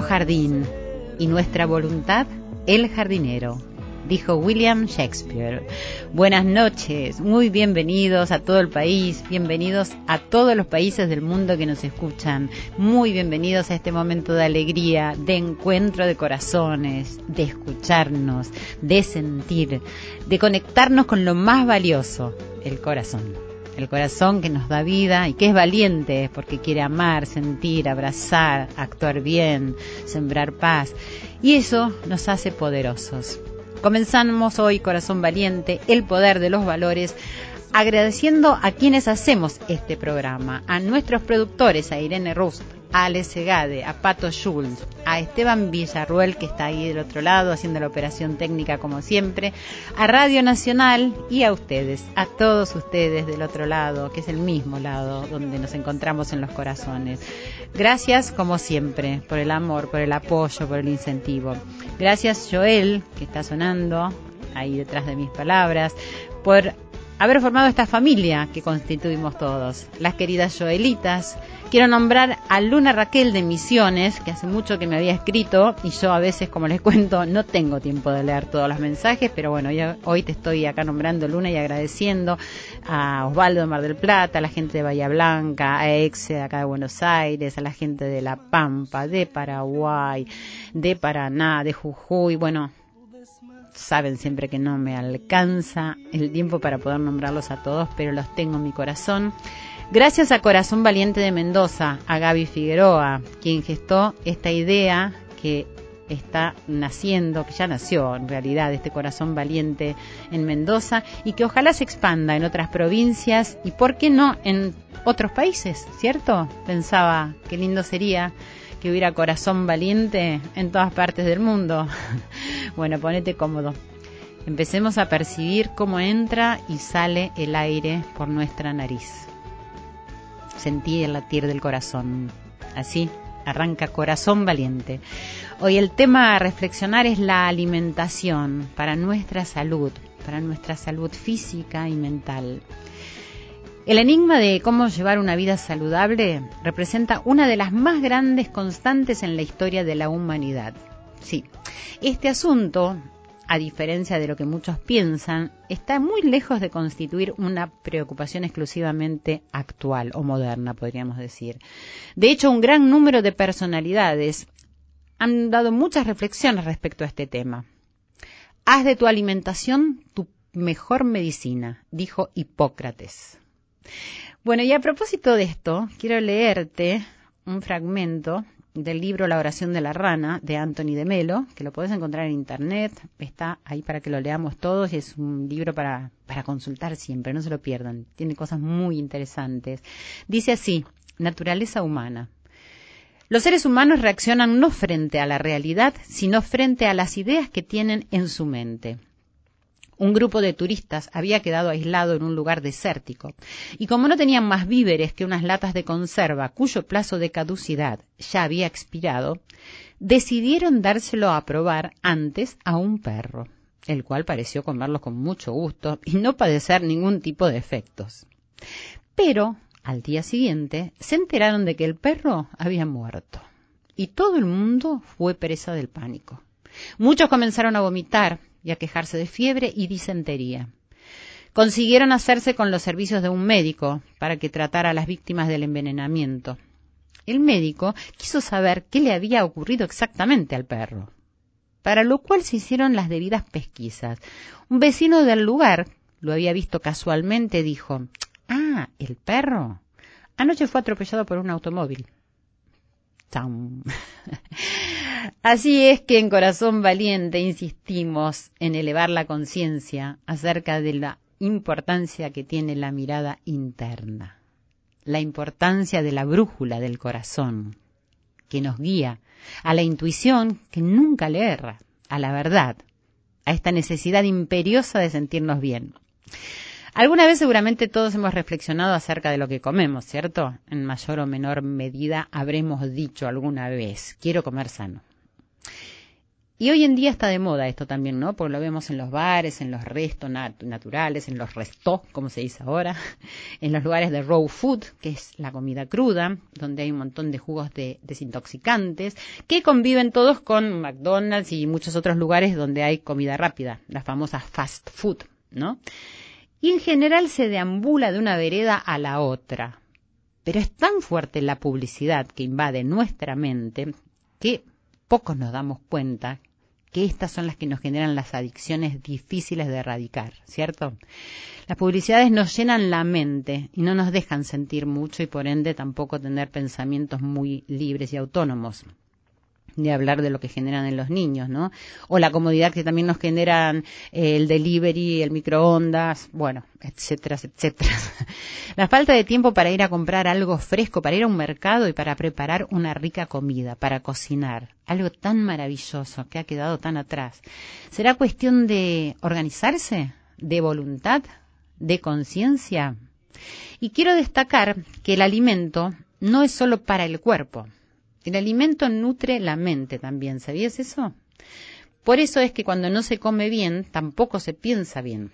jardín y nuestra voluntad el jardinero, dijo William Shakespeare. Buenas noches, muy bienvenidos a todo el país, bienvenidos a todos los países del mundo que nos escuchan, muy bienvenidos a este momento de alegría, de encuentro de corazones, de escucharnos, de sentir, de conectarnos con lo más valioso, el corazón el corazón que nos da vida y que es valiente porque quiere amar, sentir, abrazar, actuar bien, sembrar paz. Y eso nos hace poderosos. Comenzamos hoy, Corazón Valiente, el poder de los valores, agradeciendo a quienes hacemos este programa, a nuestros productores, a Irene Rust, a Ale Segade, a Pato Schulz, a Esteban Villarruel, que está ahí del otro lado haciendo la operación técnica como siempre, a Radio Nacional y a ustedes, a todos ustedes del otro lado, que es el mismo lado donde nos encontramos en los corazones. Gracias, como siempre, por el amor, por el apoyo, por el incentivo. Gracias, Joel, que está sonando ahí detrás de mis palabras, por haber formado esta familia que constituimos todos, las queridas Joelitas. Quiero nombrar a Luna Raquel de Misiones, que hace mucho que me había escrito y yo a veces, como les cuento, no tengo tiempo de leer todos los mensajes, pero bueno, yo hoy te estoy acá nombrando Luna y agradeciendo a Osvaldo de Mar del Plata, a la gente de Bahía Blanca, a Exe de acá de Buenos Aires, a la gente de La Pampa, de Paraguay, de Paraná, de Jujuy, bueno, saben siempre que no me alcanza el tiempo para poder nombrarlos a todos, pero los tengo en mi corazón. Gracias a Corazón Valiente de Mendoza, a Gaby Figueroa, quien gestó esta idea que está naciendo, que ya nació en realidad, este corazón valiente en Mendoza y que ojalá se expanda en otras provincias y, ¿por qué no, en otros países? ¿Cierto? Pensaba, qué lindo sería que hubiera corazón valiente en todas partes del mundo. bueno, ponete cómodo. Empecemos a percibir cómo entra y sale el aire por nuestra nariz. Sentí el latir del corazón. Así arranca corazón valiente. Hoy el tema a reflexionar es la alimentación para nuestra salud, para nuestra salud física y mental. El enigma de cómo llevar una vida saludable representa una de las más grandes constantes en la historia de la humanidad. Sí, este asunto, a diferencia de lo que muchos piensan, está muy lejos de constituir una preocupación exclusivamente actual o moderna, podríamos decir. De hecho, un gran número de personalidades han dado muchas reflexiones respecto a este tema. Haz de tu alimentación tu mejor medicina, dijo Hipócrates. Bueno, y a propósito de esto, quiero leerte un fragmento del libro La oración de la rana de Anthony de Melo, que lo puedes encontrar en internet, está ahí para que lo leamos todos y es un libro para, para consultar siempre, no se lo pierdan, tiene cosas muy interesantes. Dice así, naturaleza humana. Los seres humanos reaccionan no frente a la realidad, sino frente a las ideas que tienen en su mente. Un grupo de turistas había quedado aislado en un lugar desértico, y como no tenían más víveres que unas latas de conserva cuyo plazo de caducidad ya había expirado, decidieron dárselo a probar antes a un perro, el cual pareció comerlos con mucho gusto y no padecer ningún tipo de efectos. Pero al día siguiente se enteraron de que el perro había muerto, y todo el mundo fue presa del pánico. Muchos comenzaron a vomitar y a quejarse de fiebre y disentería. Consiguieron hacerse con los servicios de un médico para que tratara a las víctimas del envenenamiento. El médico quiso saber qué le había ocurrido exactamente al perro, para lo cual se hicieron las debidas pesquisas. Un vecino del lugar lo había visto casualmente, dijo Ah, el perro anoche fue atropellado por un automóvil. Así es que en Corazón Valiente insistimos en elevar la conciencia acerca de la importancia que tiene la mirada interna, la importancia de la brújula del corazón, que nos guía a la intuición que nunca le erra, a la verdad, a esta necesidad imperiosa de sentirnos bien. Alguna vez seguramente todos hemos reflexionado acerca de lo que comemos, ¿cierto? En mayor o menor medida habremos dicho alguna vez, quiero comer sano. Y hoy en día está de moda esto también, ¿no? Porque lo vemos en los bares, en los restos naturales, en los restos, como se dice ahora, en los lugares de raw food, que es la comida cruda, donde hay un montón de jugos de desintoxicantes, que conviven todos con McDonald's y muchos otros lugares donde hay comida rápida, la famosa fast food, ¿no? Y en general se deambula de una vereda a la otra. Pero es tan fuerte la publicidad que invade nuestra mente que pocos nos damos cuenta que estas son las que nos generan las adicciones difíciles de erradicar, ¿cierto? Las publicidades nos llenan la mente y no nos dejan sentir mucho y por ende tampoco tener pensamientos muy libres y autónomos de hablar de lo que generan en los niños, ¿no? O la comodidad que también nos generan eh, el delivery, el microondas, bueno, etcétera, etcétera. la falta de tiempo para ir a comprar algo fresco, para ir a un mercado y para preparar una rica comida, para cocinar, algo tan maravilloso que ha quedado tan atrás. ¿Será cuestión de organizarse, de voluntad, de conciencia? Y quiero destacar que el alimento no es solo para el cuerpo, el alimento nutre la mente también, ¿sabías eso? Por eso es que cuando no se come bien, tampoco se piensa bien.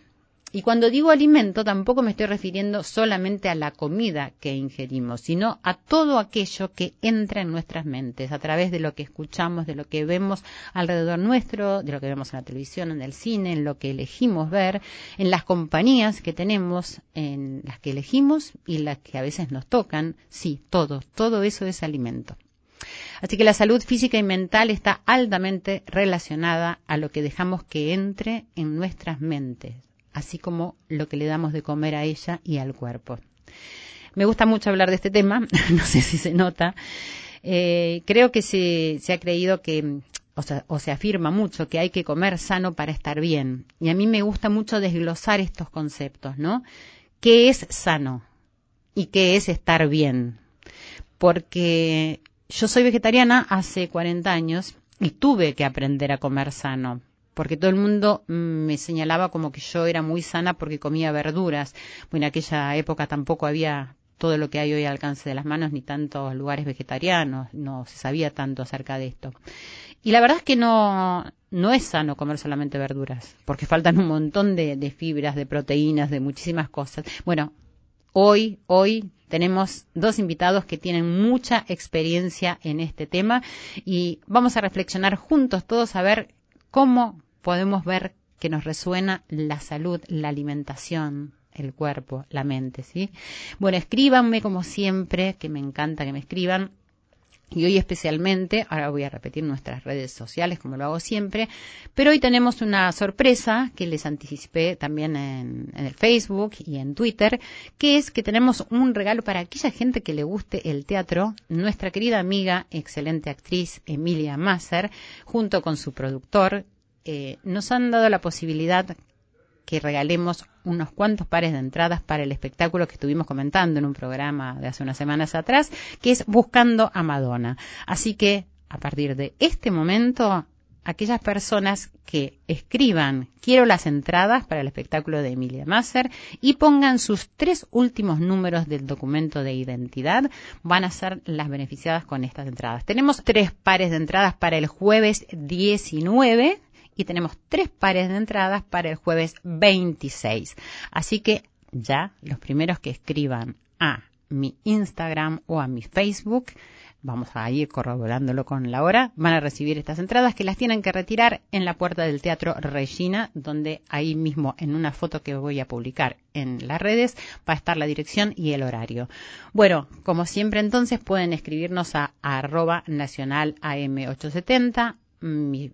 Y cuando digo alimento, tampoco me estoy refiriendo solamente a la comida que ingerimos, sino a todo aquello que entra en nuestras mentes, a través de lo que escuchamos, de lo que vemos alrededor nuestro, de lo que vemos en la televisión, en el cine, en lo que elegimos ver, en las compañías que tenemos, en las que elegimos y las que a veces nos tocan. Sí, todo, todo eso es alimento. Así que la salud física y mental está altamente relacionada a lo que dejamos que entre en nuestras mentes, así como lo que le damos de comer a ella y al cuerpo. Me gusta mucho hablar de este tema, no sé si se nota. Eh, creo que se, ha creído que, o, o se afirma mucho que hay que comer sano para estar bien. Y a mí me gusta mucho desglosar estos conceptos, ¿no? ¿Qué es sano? ¿Y qué es estar bien? Porque yo soy vegetariana hace 40 años y tuve que aprender a comer sano, porque todo el mundo me señalaba como que yo era muy sana porque comía verduras. Bueno, en aquella época tampoco había todo lo que hay hoy al alcance de las manos, ni tantos lugares vegetarianos, no se sabía tanto acerca de esto. Y la verdad es que no, no es sano comer solamente verduras, porque faltan un montón de, de fibras, de proteínas, de muchísimas cosas. Bueno, hoy, hoy tenemos dos invitados que tienen mucha experiencia en este tema y vamos a reflexionar juntos todos a ver cómo podemos ver que nos resuena la salud, la alimentación, el cuerpo, la mente, ¿sí? Bueno, escríbanme como siempre, que me encanta que me escriban y hoy especialmente, ahora voy a repetir nuestras redes sociales como lo hago siempre, pero hoy tenemos una sorpresa que les anticipé también en, el Facebook y en Twitter, que es que tenemos un regalo para aquella gente que le guste el teatro. Nuestra querida amiga, excelente actriz Emilia Masser, junto con su productor, eh, nos han dado la posibilidad que regalemos unos cuantos pares de entradas para el espectáculo que estuvimos comentando en un programa de hace unas semanas atrás, que es Buscando a Madonna. Así que, a partir de este momento, aquellas personas que escriban quiero las entradas para el espectáculo de Emilia Masser y pongan sus tres últimos números del documento de identidad van a ser las beneficiadas con estas entradas. Tenemos tres pares de entradas para el jueves 19 y tenemos tres pares de entradas para el jueves 26. Así que ya los primeros que escriban a mi Instagram o a mi Facebook, vamos a ir corroborándolo con la hora, van a recibir estas entradas que las tienen que retirar en la puerta del Teatro Regina, donde ahí mismo en una foto que voy a publicar en las redes va a estar la dirección y el horario. Bueno, como siempre entonces pueden escribirnos a arroba nacional AM870, mi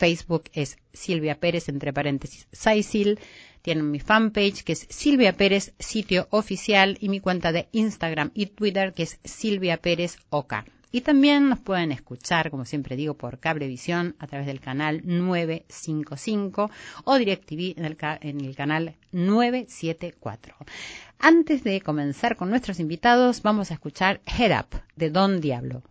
Facebook es Silvia Pérez, entre paréntesis, Saisil. Tienen mi fanpage que es Silvia Pérez, sitio oficial, y mi cuenta de Instagram y Twitter que es Silvia Pérez Oca. Y también nos pueden escuchar, como siempre digo, por Cablevisión a través del canal 955 o DirecTV en el, en el canal 974. Antes de comenzar con nuestros invitados, vamos a escuchar Head Up de Don Diablo.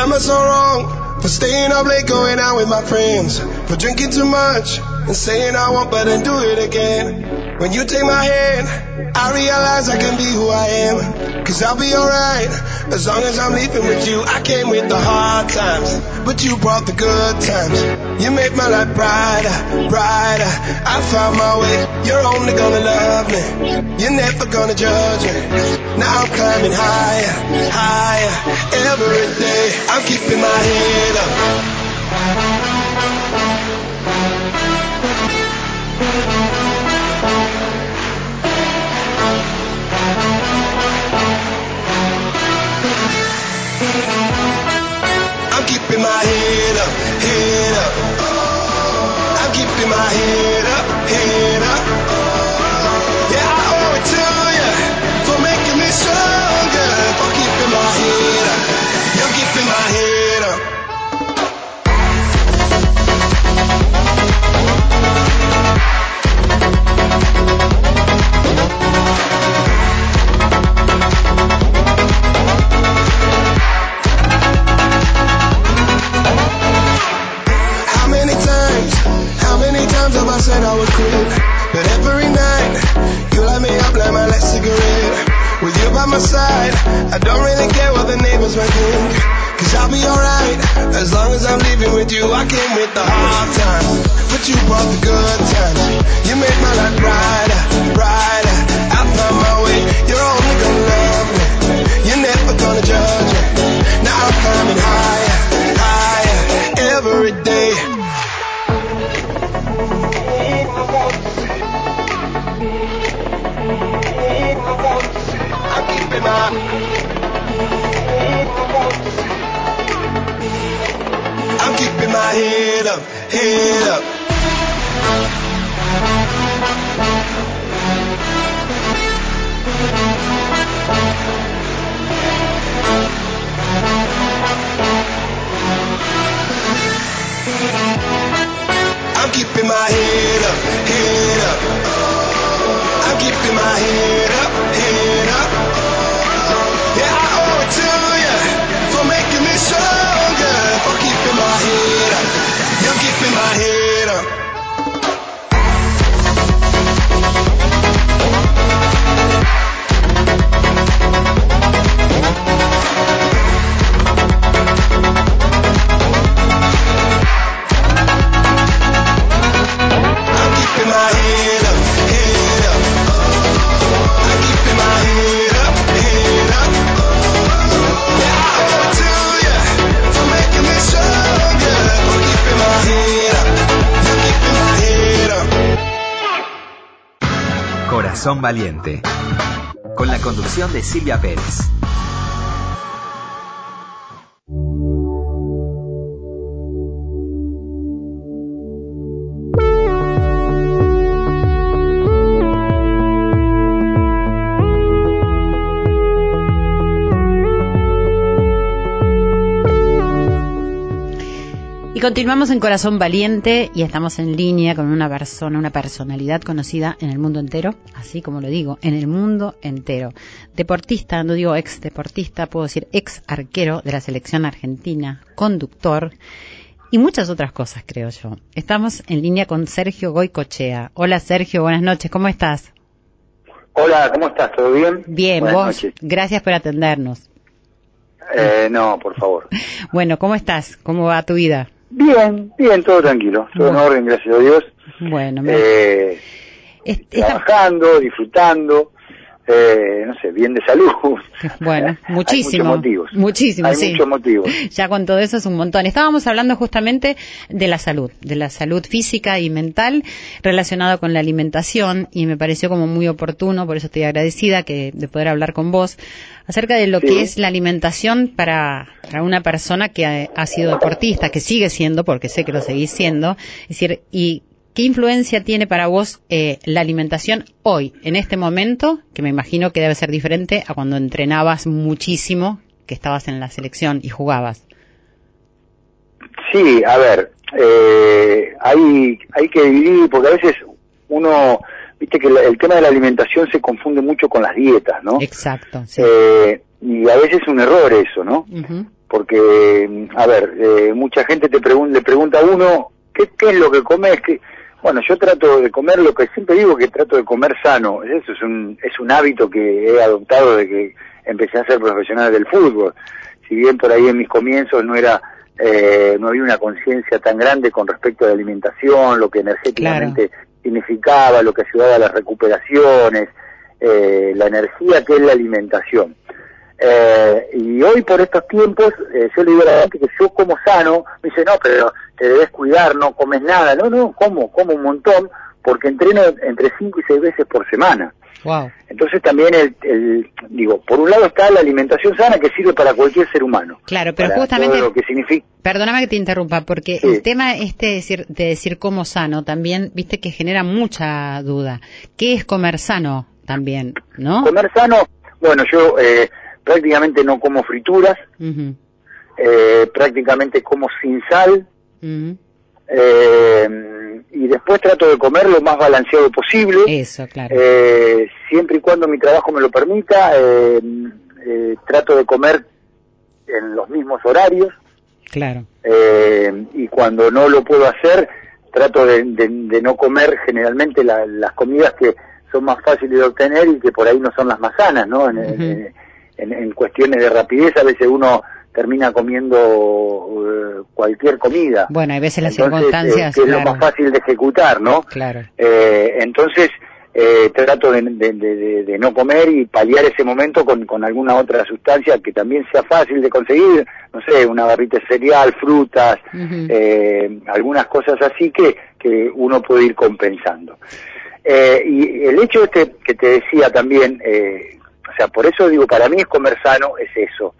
Am I so wrong for staying up late going out with my friends? For drinking too much and saying I won't but then do it again. When you take my hand, I realize I can be who I am. Cause I'll be alright as long as I'm leaving with you. I came with the hard times, but you brought the good times. You made my life brighter, brighter. I found my way. You're only gonna love me. You're never gonna judge me. Now I'm climbing higher, higher. Every day I'm keeping my head up. I'm keeping my head up, head up. I'm keeping my head up, head up. Yeah, I owe it to you for making me stronger, for keeping my head up. Said I would quit. But every night, you light me up like my last cigarette. With you by my side, I don't really care what the neighbors might think. Cause I'll be alright, as long as I'm leaving with you. I came with the hard times, but you brought the good times. You made my life brighter, brighter. Head. I'm keeping my head up, head up. I'm keeping my head up, head up. in my head. Valiente. Con la conducción de Silvia Pérez. Y continuamos en Corazón Valiente y estamos en línea con una persona, una personalidad conocida en el mundo entero, así como lo digo, en el mundo entero. Deportista, no digo ex deportista, puedo decir ex arquero de la selección argentina, conductor y muchas otras cosas, creo yo. Estamos en línea con Sergio Goicochea. Hola Sergio, buenas noches, ¿cómo estás? Hola, ¿cómo estás? ¿Todo bien? Bien, Buenas vos, noches. gracias por atendernos. Eh, no, por favor. Bueno, ¿cómo estás? ¿Cómo va tu vida? Bien, bien, todo tranquilo. Todo en orden, gracias a Dios. Bueno, me- Eh, esta- trabajando, disfrutando, eh, no sé, bien de salud. Bueno, muchísimo. motivos. Muchísimo, Hay sí. muchos motivos. Ya con todo eso es un montón. Estábamos hablando justamente de la salud, de la salud física y mental relacionada con la alimentación y me pareció como muy oportuno, por eso estoy agradecida que de poder hablar con vos acerca de lo Sí. que es la alimentación para, para una persona que ha, ha sido deportista, que sigue siendo, porque sé que lo seguís siendo, es decir, y qué ¿qué influencia tiene para vos eh, la alimentación hoy, en este momento, que me imagino que debe ser diferente a cuando entrenabas muchísimo, que estabas en la selección y jugabas? Sí, a ver, eh, hay, hay que dividir, porque a veces uno, viste que el tema de la alimentación se confunde mucho con las dietas, ¿no? Exacto, sí. Eh, y a veces es un error eso, ¿no? Ujú, Porque, a ver, eh, mucha gente te pregun- le pregunta a uno, ¿qué, ¿qué es lo que comes? ¿Qué? Bueno, yo trato de comer lo que siempre digo que trato de comer sano. Eso es un, es un hábito que he adoptado de que empecé a ser profesional del fútbol. Si bien por ahí en mis comienzos no era, eh, no había una conciencia tan grande con respecto a la alimentación, lo que energéticamente significaba, lo que ayudaba a las recuperaciones, eh, la energía que es la alimentación. Eh, y hoy por estos tiempos, eh, yo le digo a la gente que yo como sano, me dice, no, pero te debes cuidar, no comes nada. No, no, como, como un montón, porque entreno entre 5 y 6 veces por semana. Wow. Entonces también, el, el- digo, por un lado está la alimentación sana que sirve para cualquier ser humano. Claro, pero Para justamente, todo lo que significa... perdóname que te interrumpa, porque Sí. el tema este de decir, de decir como sano también, viste que genera mucha duda. ¿Qué es comer sano también, no? Comer sano, bueno, yo eh, prácticamente no como frituras, eh, prácticamente como sin sal, eh, y después trato de comer lo más balanceado posible. Eso, claro. Eh, siempre y cuando mi trabajo me lo permita, eh, trato de comer en los mismos horarios claro. eh, y cuando no lo puedo hacer, trato de, de- de no comer generalmente la- las comidas que son más fáciles de obtener y que por ahí no son las más sanas, ¿no? En, en- Ujú. En- en cuestiones de rapidez a veces uno termina comiendo eh, cualquier comida. Bueno, hay veces las Entonces, circunstancias, eh, que es lo más fácil de ejecutar, ¿no? Claro. Eh, entonces, eh, trato de, de- de- de- de no comer y paliar ese momento con, con alguna otra sustancia que también sea fácil de conseguir, no sé, una barrita de cereal, frutas, eh, algunas cosas así que, que uno puede ir compensando. Eh, y el hecho este que te decía también, eh, o sea, por eso digo, para mí es comer sano, es eso.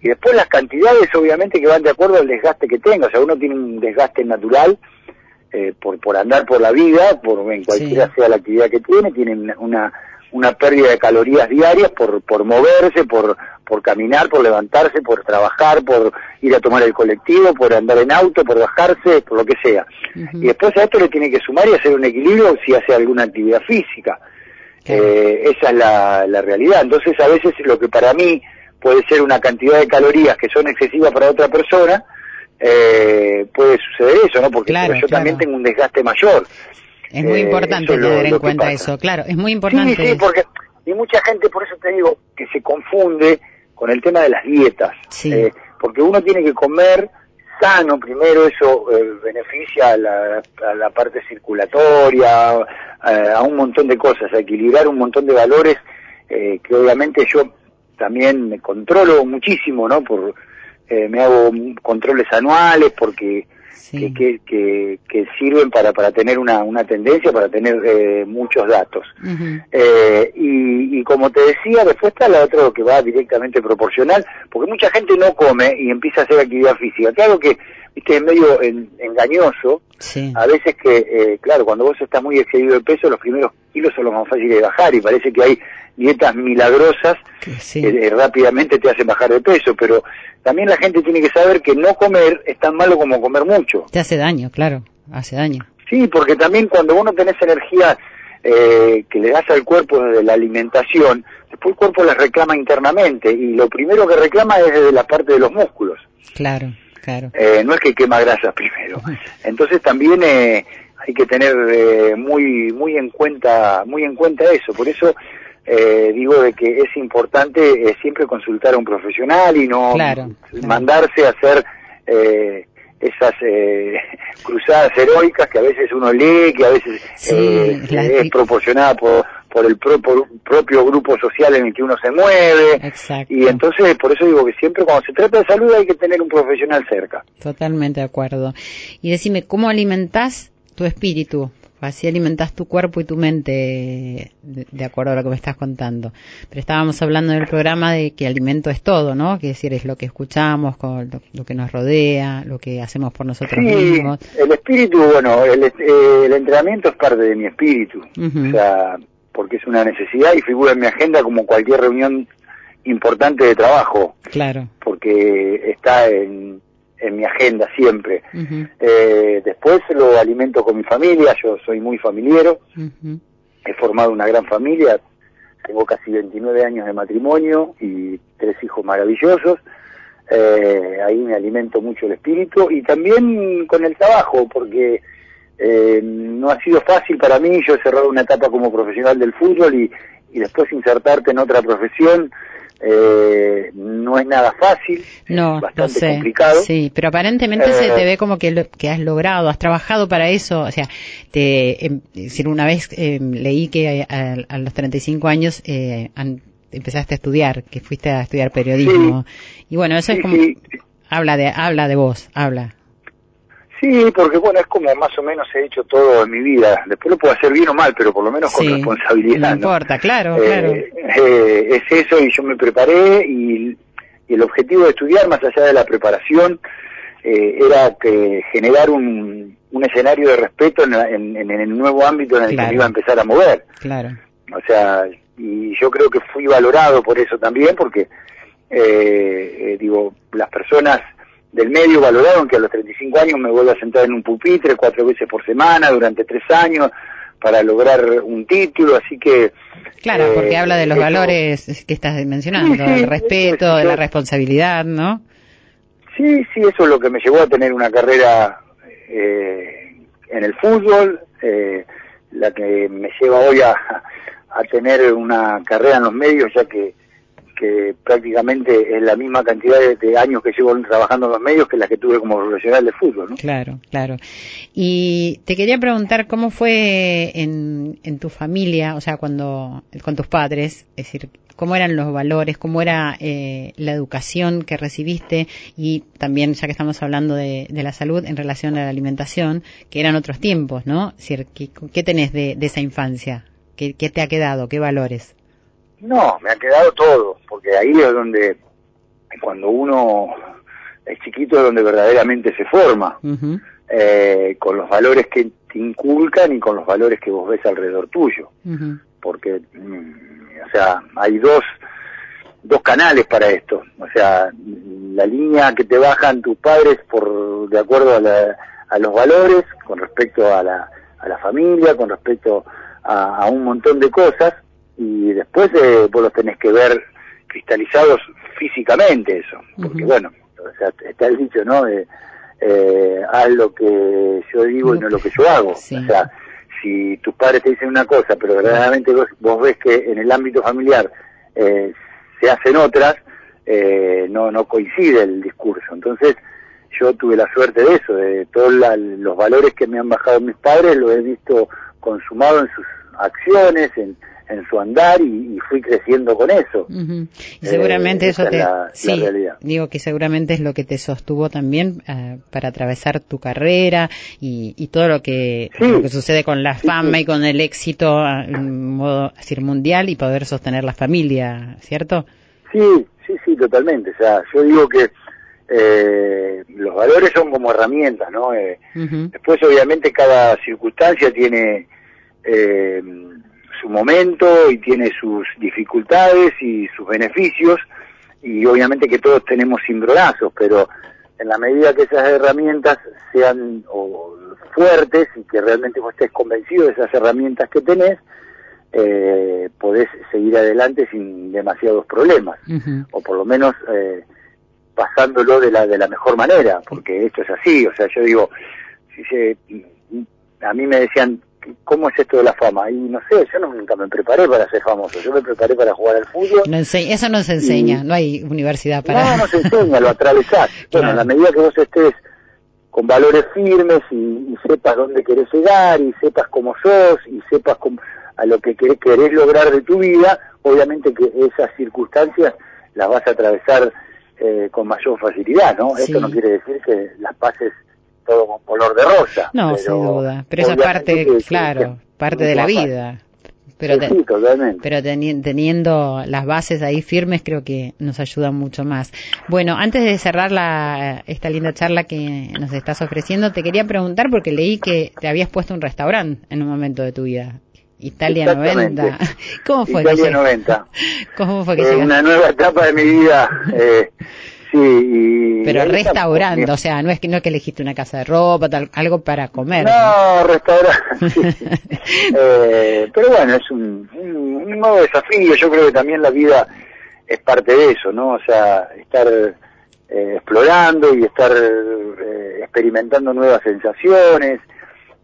Y después las cantidades obviamente que van de acuerdo al desgaste que tenga, o sea, uno tiene un desgaste natural eh, por, por andar por la vida, por en cualquiera Sí. sea la actividad que tiene, tiene una, una, pérdida de calorías diarias por, por moverse, por, por caminar, por levantarse, por trabajar, por ir a tomar el colectivo, por andar en auto, por bajarse, por lo que sea. Y después a esto le tiene que sumar y hacer un equilibrio si hace alguna actividad física. Eh, esa es la, la realidad. Entonces a veces lo que para mí puede ser una cantidad de calorías que son excesivas para otra persona, eh, puede suceder eso, ¿no? Porque Claro, yo claro. también tengo un desgaste mayor. Es muy Eh, importante tener en cuenta pasa. eso, claro, es muy importante. Sí, sí, porque y mucha gente, por eso te digo, que se confunde con el tema de las dietas. Sí. Eh, porque uno tiene que comer sano primero, eso eh, beneficia a la, a la parte circulatoria, eh, a un montón de cosas, a equilibrar un montón de valores eh, que obviamente yo también me controlo muchísimo, ¿no? Por eh, me hago controles anuales porque Sí. que, que, que, sirven para, para tener una, una tendencia, para tener eh, muchos datos. Eh, y, y como te decía, después está la otra que va directamente proporcional, porque mucha gente no come y empieza a hacer actividad física. Claro que, viste, es medio en- engañoso, Sí. a veces que, eh, claro, cuando vos estás muy excedido de peso, los primeros kilos son los más fáciles de bajar y parece que hay dietas milagrosas Que sí. eh, rápidamente te hacen bajar de peso, pero también la gente tiene que saber que no comer es tan malo como comer mucho. Te hace daño, claro, hace daño. Sí, porque también cuando uno tenés energía eh, que le das al cuerpo desde la alimentación, después el cuerpo la reclama internamente y lo primero que reclama es desde la parte de los músculos. Claro, claro. Eh, no es que quema grasa primero. Entonces también eh, hay que tener eh, muy muy en cuenta muy en cuenta eso. Por eso eh, digo de que es importante eh, siempre consultar a un profesional y no Claro, claro. mandarse a hacer eh, esas eh, cruzadas heroicas que a veces uno lee, que a veces Sí, eh, es proporcionada por por el pro- por un propio grupo social en el que uno se mueve. Exacto. Y entonces, por eso digo que siempre cuando se trata de salud hay que tener un profesional cerca. Totalmente de acuerdo. Y decime, ¿cómo alimentás tu espíritu? Así alimentas tu cuerpo y tu mente, de, de, acuerdo a lo que me estás contando. Pero estábamos hablando en el programa de que alimento es todo, ¿no? Que decir, es lo que escuchamos, con lo, lo, que nos rodea, lo que hacemos por nosotros sí, mismos. El espíritu, bueno, el, eh, el, entrenamiento es parte de mi espíritu. Uh -huh. O sea, porque es una necesidad y figura en mi agenda como cualquier reunión importante de trabajo. Claro. Porque está en, en mi agenda siempre. Uh -huh. eh, después lo alimento con mi familia, yo soy muy familiero, uh -huh. he formado una gran familia, tengo casi 29 años de matrimonio y tres hijos maravillosos. Eh, ahí me alimento mucho el espíritu y también con el trabajo, porque eh, no ha sido fácil para mí, yo he cerrado una etapa como profesional del fútbol y, y después insertarte en otra profesión eh, no es nada fácil, no, bastante lo sé, complicado. Sí, pero aparentemente eh, se te ve como que, lo, que has logrado, has trabajado para eso, o sea, te, eh, decir, una vez eh, leí que a, a, los 35 años eh, an, empezaste a estudiar, que fuiste a estudiar periodismo, sí, y bueno, eso sí, es como, sí. habla de, habla de vos, habla. Sí, porque bueno, es como más o menos he hecho todo en mi vida. Después lo puedo hacer bien o mal, pero por lo menos con sí, responsabilidad. No, ¿no? importa, claro, eh, claro. Eh, es eso y yo me preparé y, y, el objetivo de estudiar, más allá de la preparación, eh, era que generar un, un escenario de respeto en, en, en, el nuevo ámbito en el claro. que me iba a empezar a mover. Claro. O sea, y yo creo que fui valorado por eso también, porque, eh, digo, las personas del medio valoraron que a los 35 años me vuelvo a sentar en un pupitre cuatro veces por semana durante tres años para lograr un título, así que... Claro, eh, porque habla de los eso, valores que estás mencionando, sí, sí, el respeto, de la responsabilidad, ¿no? Sí, sí, eso es lo que me llevó a tener una carrera eh, en el fútbol, eh, la que me lleva hoy a, a tener una carrera en los medios, ya que que prácticamente es la misma cantidad de, años que llevo trabajando en los medios que la que tuve como profesional de fútbol, ¿no? Claro, claro. Y te quería preguntar cómo fue en, en tu familia, o sea, cuando con tus padres, es decir, cómo eran los valores, cómo era eh, la educación que recibiste y también, ya que estamos hablando de, la salud, en relación a la alimentación, que eran otros tiempos, ¿no? ¿qué, tenés de, esa infancia? ¿Qué, ¿Qué te ha quedado? ¿Qué valores? No, me ha quedado todo, porque ahí es donde, cuando uno es chiquito, es donde verdaderamente se forma, uh -huh. eh, con los valores que te inculcan y con los valores que vos ves alrededor tuyo. Uh -huh. Porque, mm, o sea, hay dos, dos canales para esto. O sea, la línea que te bajan tus padres por de acuerdo a, la, a los valores, con respecto a la, a la familia, con respecto a, a un montón de cosas, y después eh, vos los tenés que ver cristalizados físicamente eso, porque uh -huh. bueno, o sea, está el dicho, ¿no? Eh, eh, haz lo que yo digo y no lo que yo hago. Sí. O sea, si tus padres te dicen una cosa, pero verdaderamente vos, vos ves que en el ámbito familiar eh, se hacen otras, eh, no, no coincide el discurso. Entonces, yo tuve la suerte de eso, de todos la, los valores que me han bajado mis padres, lo he visto consumado en sus acciones, en, en su andar y, y, fui creciendo con eso. Uh -huh. Y seguramente eh, eso te... La, sí, la digo que seguramente es lo que te sostuvo también uh, para atravesar tu carrera y, y todo lo que, sí. lo que sucede con la sí, fama y con el éxito uh, en modo decir, mundial y poder sostener la familia, ¿cierto? Sí, sí, sí, totalmente. O sea, yo digo que eh, los valores son como herramientas, ¿no? Eh, uh -huh. Después, obviamente, cada circunstancia tiene... Eh, su momento y tiene sus dificultades y sus beneficios y obviamente que todos tenemos cimbronazos, pero en la medida que esas herramientas sean o, fuertes y que realmente vos estés convencido de esas herramientas que tenés, eh, podés seguir adelante sin demasiados problemas, uh -huh. o por lo menos eh, pasándolo de la, de la mejor manera, porque esto es así, o sea, yo digo, si se, a mí me decían, ¿cómo es esto de la fama? Y no sé, yo no, nunca me preparé para ser famoso, yo me preparé para jugar al fútbol. No eso no se enseña, y... no hay universidad para... No, no se enseña, lo atravesás. Bueno, en la medida que vos estés con valores firmes y, y, sepas dónde querés llegar y sepas cómo sos y sepas cómo, a lo que querés, querés lograr de tu vida, obviamente que esas circunstancias las vas a atravesar eh, con mayor facilidad, ¿no? Sí. Esto no quiere decir que las pases todo con color de rosa. No, sin duda. Pero esa parte, claro, parte de la vida. Pero, sí, totalmente. pero teniendo las bases ahí firmes creo que nos ayuda mucho más. Bueno, antes de cerrar la, esta linda charla que nos estás ofreciendo, te quería preguntar porque leí que te habías puesto un restaurante en un momento de tu vida. Italia 90. ¿Cómo fue? Italia 90. ¿Cómo fue que eh, Una nueva etapa de mi vida. Eh, sí, y Pero restaurando, o sea, no es que no es que elegiste una casa de ropa, tal, algo para comer. No, restaurante. eh, pero bueno, es un, un, nuevo desafío. Yo creo que también la vida es parte de eso, ¿no? O sea, estar eh, explorando y estar eh, experimentando nuevas sensaciones.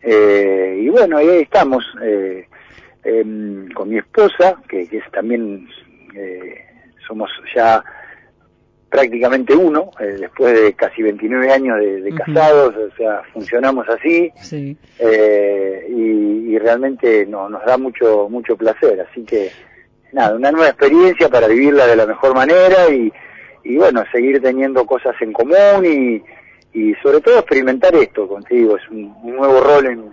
Eh, y bueno, ahí estamos. Eh, Em, con mi esposa, que, es también, eh, somos ya prácticamente uno, eh, después de casi 29 años de, casados, o sea, funcionamos así, eh, y, realmente no, nos da mucho, mucho placer, así que nada, una nueva experiencia para vivirla de la mejor manera y, y bueno, seguir teniendo cosas en común y, y sobre todo experimentar esto contigo, es un, un nuevo rol en,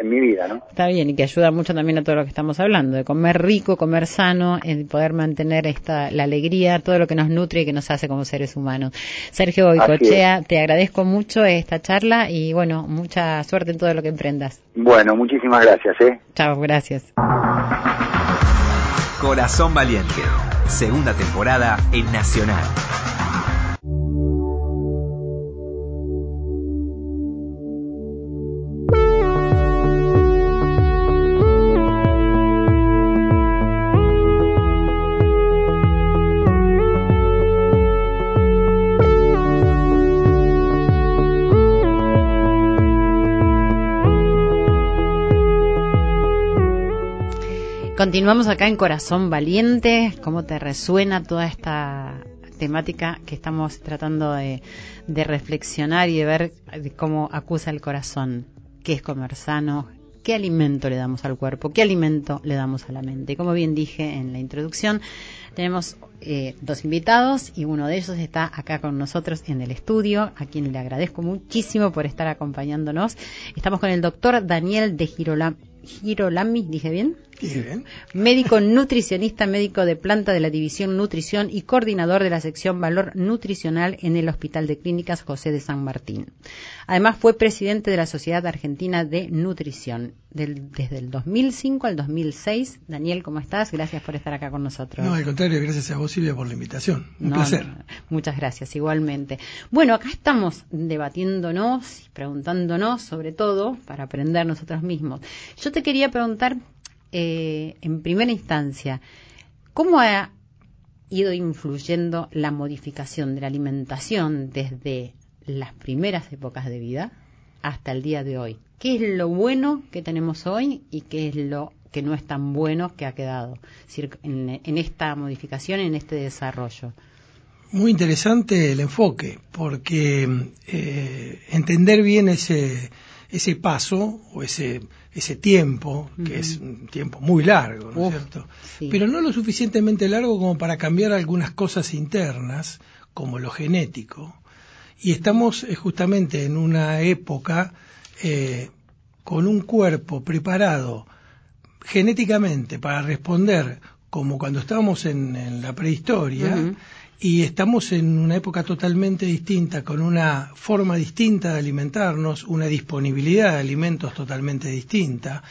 en mi vida, ¿no? Está bien y que ayuda mucho también a todo lo que estamos hablando, de comer rico, comer sano, el poder mantener esta la alegría, todo lo que nos nutre y que nos hace como seres humanos. Sergio Boicochea, te agradezco mucho esta charla y bueno, mucha suerte en todo lo que emprendas. Bueno, muchísimas gracias, ¿eh? Chao, gracias. Corazón Valiente, segunda temporada en Nacional. Continuamos acá en Corazón Valiente. ¿Cómo te resuena toda esta temática que estamos tratando de, reflexionar y de ver cómo acusa el corazón? ¿Qué es comer sano? ¿Qué alimento le damos al cuerpo? ¿Qué alimento le damos a la mente? Como bien dije en la introducción, tenemos eh, dos invitados y uno de ellos está acá con nosotros en el estudio, a quien le agradezco muchísimo por estar acompañándonos. Estamos con el doctor Daniel de Girolami, ¿dije bien? Bien. Médico nutricionista, médico de planta de la División Nutrición y coordinador de la sección Valor Nutricional en el Hospital de Clínicas José de San Martín. Además fue presidente de la Sociedad Argentina de Nutrición desde el 2005 al 2006. Daniel, ¿cómo estás? Gracias por estar acá con nosotros. No, al contrario, gracias a vos Silvia por la invitación. Un placer. muchas gracias, igualmente. Bueno, acá estamos debatiéndonos y preguntándonos sobre todo para aprender nosotros mismos. Yo te quería preguntar eh, en primera instancia, ¿cómo ha ido influyendo la modificación de la alimentación desde las primeras épocas de vida hasta el día de hoy? ¿Qué es lo bueno que tenemos hoy y qué es lo que no es tan bueno que ha quedado en, esta modificación, en este desarrollo? Muy interesante el enfoque, porque eh, entender bien ese, ese paso o ese, ese tiempo, que es un tiempo muy largo, ¿no es cierto? Pero no lo suficientemente largo como para cambiar algunas cosas internas, como lo genético. Y estamos eh, justamente en una época eh, con un cuerpo preparado genéticamente para responder como cuando estábamos en, la prehistoria, y estamos en una época totalmente distinta, con una forma distinta de alimentarnos, una disponibilidad de alimentos totalmente distinta,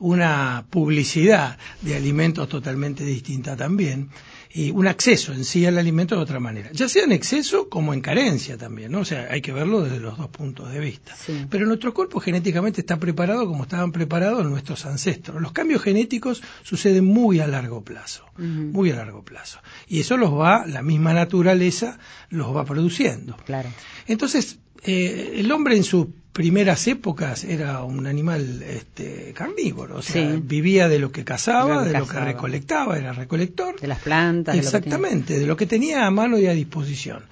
una publicidad de alimentos totalmente distinta también y un acceso en sí al alimento de otra manera, ya sea en exceso como en carencia también, ¿no? O sea, hay que verlo desde los dos puntos de vista. Pero nuestro cuerpo genéticamente está preparado como estaban preparados nuestros ancestros. Los cambios genéticos suceden muy a largo plazo, muy a largo plazo. Y eso los va, la misma naturaleza los va produciendo. Claro. Entonces, eh, el hombre en sus primeras épocas era un animal este, carnívoro, o sea, vivía de lo que cazaba, de lo que recolectaba, era recolector. De las plantas. Exactamente, de lo que tenía, a mano y a disposición.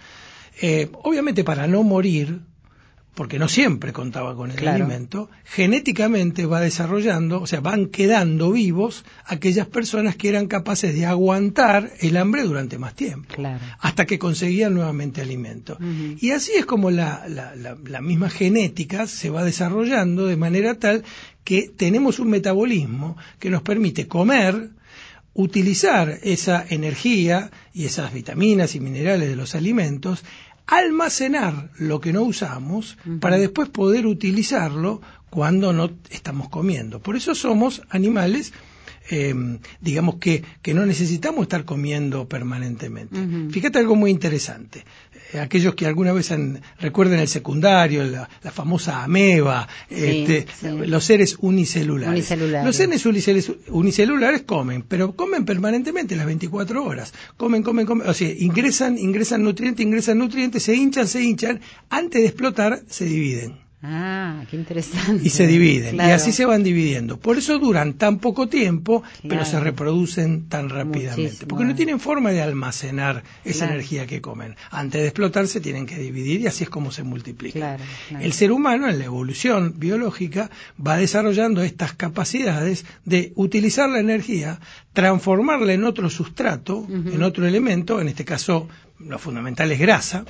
Eh, obviamente para no morir, porque no siempre contaba con el Claro. alimento, genéticamente va desarrollando, o sea, van quedando vivos aquellas personas que eran capaces de aguantar el hambre durante más tiempo, Claro. hasta que conseguían nuevamente alimento. Y así es como la, la- la- la misma genética se va desarrollando de manera tal que tenemos un metabolismo que nos permite comer, utilizar esa energía y esas vitaminas y minerales de los alimentos, almacenar lo que no usamos para después poder utilizarlo cuando no estamos comiendo. Por eso somos animales, eh, digamos que, que no necesitamos estar comiendo permanentemente. Fíjate algo muy interesante. Eh, aquellos que alguna vez han- recuerden el secundario, la, la famosa ameba, este, sí. los seres unicelulares. Unicelulares. Los seres unicelulares, unicelulares comen, pero comen permanentemente las 24 horas. Comen, comen, comen. O sea, ingresan, ingresan nutrientes, ingresan nutrientes, se hinchan, se hinchan. Antes de explotar, se dividen Ah, qué interesante. y se dividen y así se van dividiendo. Por eso duran tan poco tiempo, pero se reproducen tan rápidamente, Muchísimo. porque no tienen forma de almacenar esa Claro. energía que comen. Antes de explotar se tienen que dividir y así es como se claro. El ser humano en la evolución biológica va desarrollando estas capacidades de utilizar la energía, transformarla en otro sustrato, en otro elemento, en este caso lo fundamental es grasa,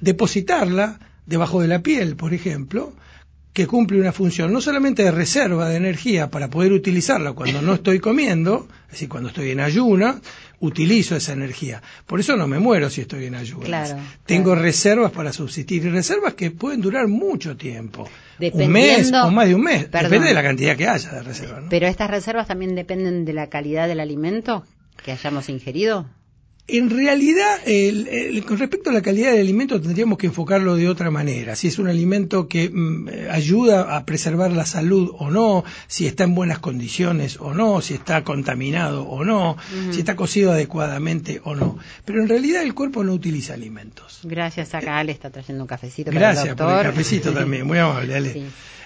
depositarla debajo de la piel, por ejemplo, que cumple una función no solamente de reserva de energía para poder utilizarla cuando no estoy comiendo, es decir, cuando estoy en ayuna, utilizo esa energía. Por eso no me muero si estoy en ayunas. Claro, Tengo claro. reservas para subsistir y reservas que pueden durar mucho tiempo. Un mes o más de un mes. Perdón. Depende de la cantidad que haya de reservas. ¿no? Pero estas reservas también dependen de la calidad del alimento que hayamos ingerido. En realidad, el- el- con respecto a la calidad del alimento, tendríamos que enfocarlo de otra manera. Si es un alimento que mm, eh, ayuda a preservar la salud o no, si está en buenas condiciones o no, si está contaminado o no, si está cocido adecuadamente o no. Pero en realidad el cuerpo no utiliza alimentos. Gracias, acá Ale está trayendo un cafecito para Gracias el por doctor. el cafecito también, muy amable, Ale. Sí.